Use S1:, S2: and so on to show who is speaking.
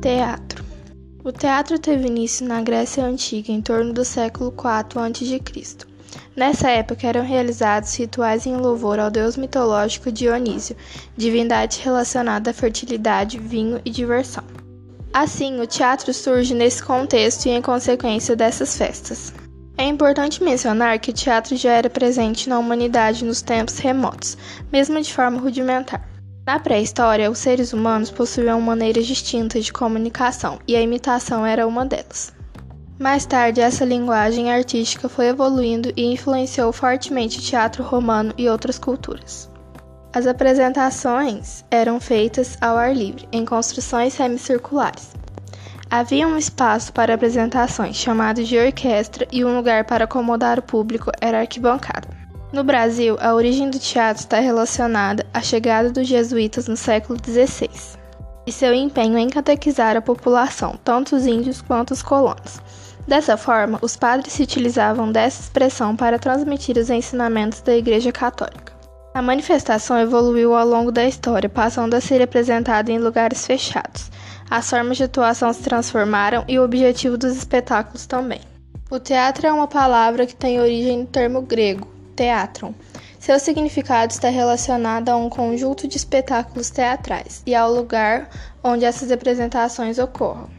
S1: Teatro. O teatro teve início na Grécia Antiga em torno do século IV a.C. Nessa época eram realizados rituais em louvor ao deus mitológico Dionísio, divindade relacionada à fertilidade, vinho e diversão. Assim, o teatro surge nesse contexto e em consequência dessas festas. É importante mencionar que o teatro já era presente na humanidade nos tempos remotos, mesmo de forma rudimentar. Na pré-história, os seres humanos possuíam maneiras distintas de comunicação e a imitação era uma delas. Mais tarde, essa linguagem artística foi evoluindo e influenciou fortemente o teatro romano e outras culturas. As apresentações eram feitas ao ar livre, em construções semicirculares. Havia um espaço para apresentações, chamado de orquestra, e um lugar para acomodar o público era a arquibancada. No Brasil, a origem do teatro está relacionada à chegada dos jesuítas no século XVI e seu empenho em catequizar a população, tanto os índios quanto os colonos. Dessa forma, os padres se utilizavam dessa expressão para transmitir os ensinamentos da Igreja Católica. A manifestação evoluiu ao longo da história, passando a ser apresentada em lugares fechados. As formas de atuação se transformaram e o objetivo dos espetáculos também. O teatro é uma palavra que tem origem no termo grego, Seu significado está relacionado a um conjunto de espetáculos teatrais e ao lugar onde essas representações ocorram.